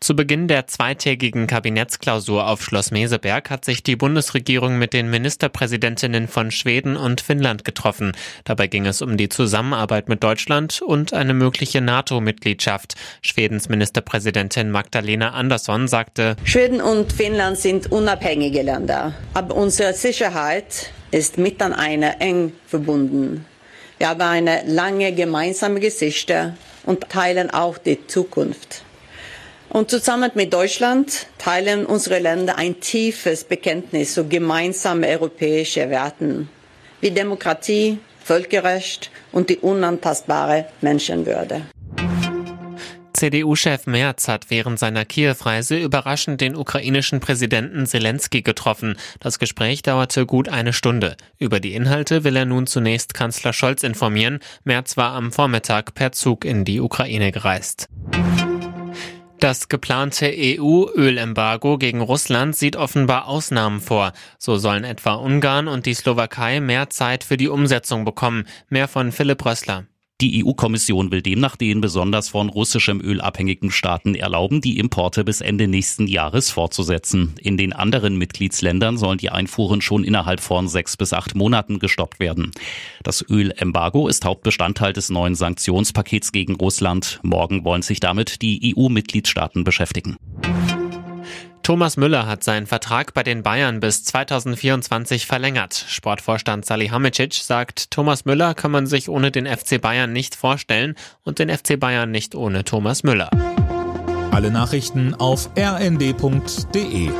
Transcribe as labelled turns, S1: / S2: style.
S1: Zu Beginn der zweitägigen Kabinettsklausur auf Schloss Meseberg hat sich die Bundesregierung mit den Ministerpräsidentinnen von Schweden und Finnland getroffen. Dabei ging es um die Zusammenarbeit mit Deutschland und eine mögliche NATO-Mitgliedschaft. Schwedens Ministerpräsidentin Magdalena Andersson sagte,
S2: Schweden und Finnland sind unabhängige Länder, aber unsere Sicherheit ist miteinander eng verbunden. Wir haben eine lange gemeinsame Geschichte und teilen auch die Zukunft. Und zusammen mit Deutschland teilen unsere Länder ein tiefes Bekenntnis zu gemeinsamen europäischen Werten wie Demokratie, Völkerrecht und die unantastbare Menschenwürde.
S1: CDU-Chef Merz hat während seiner Kiew-Reise überraschend den ukrainischen Präsidenten Zelensky getroffen. Das Gespräch dauerte gut eine Stunde. Über die Inhalte will er nun zunächst Kanzler Scholz informieren. Merz war am Vormittag per Zug in die Ukraine gereist. Das geplante EU-Ölembargo gegen Russland sieht offenbar Ausnahmen vor. So sollen etwa Ungarn und die Slowakei mehr Zeit für die Umsetzung bekommen. Mehr von Philipp Rössler.
S3: Die EU-Kommission will demnach den besonders von russischem Öl abhängigen Staaten erlauben, die Importe bis Ende nächsten Jahres fortzusetzen. In den anderen Mitgliedsländern sollen die Einfuhren schon innerhalb von sechs bis acht Monaten gestoppt werden. Das Ölembargo ist Hauptbestandteil des neuen Sanktionspakets gegen Russland. Morgen wollen sich damit die EU-Mitgliedstaaten beschäftigen.
S1: Thomas Müller hat seinen Vertrag bei den Bayern bis 2024 verlängert. Sportvorstand Salihamidzic sagt, Thomas Müller kann man sich ohne den FC Bayern nicht vorstellen und den FC Bayern nicht ohne Thomas Müller.
S4: Alle Nachrichten auf rnd.de